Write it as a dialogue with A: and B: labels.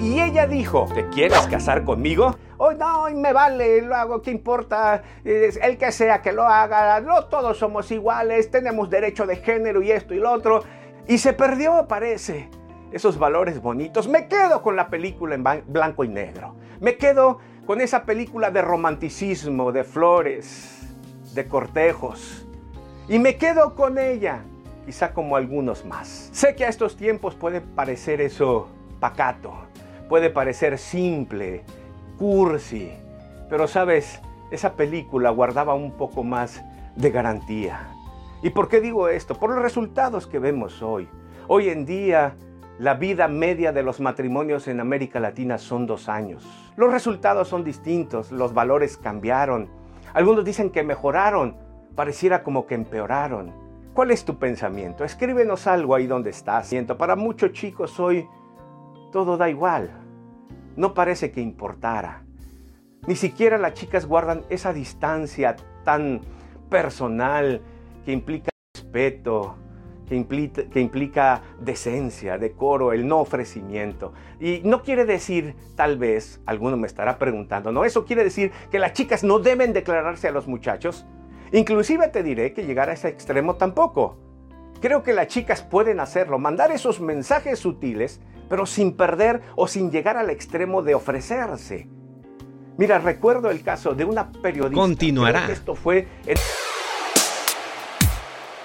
A: y ella dijo, ¿te quieres casar conmigo? Hoy no, me vale, lo hago, ¿qué importa? El que sea que lo haga, no todos somos iguales, tenemos derecho de género y esto y lo otro. Y se perdió, parece, esos valores bonitos. Me quedo con la película en blanco y negro. Me quedo con esa película de romanticismo, de flores, de cortejos. Y me quedo con ella, quizá como algunos más. Sé que a estos tiempos puede parecer eso pacato, puede parecer simple, cursi, pero sabes, esa película guardaba un poco más de garantía. ¿Y por qué digo esto? Por los resultados que vemos hoy. Hoy en día, la vida media de los matrimonios en América Latina son dos años. Los resultados son distintos, los valores cambiaron. Algunos dicen que mejoraron, pareciera como que empeoraron. ¿Cuál es tu pensamiento? Escríbenos algo ahí donde estás. Para muchos chicos hoy todo da igual. No parece que importara. Ni siquiera las chicas guardan esa distancia tan personal que implica respeto, que implica, decencia, decoro, el no ofrecimiento. Y no quiere decir, tal vez, alguno me estará preguntando, no, eso quiere decir que las chicas no deben declararse a los muchachos. Inclusive te diré que llegar a ese extremo tampoco. Creo que las chicas pueden hacerlo, mandar esos mensajes sutiles, pero sin perder o sin llegar al extremo de ofrecerse. Mira, recuerdo el caso de una periodista.
B: Continuará.
A: esto fue... En...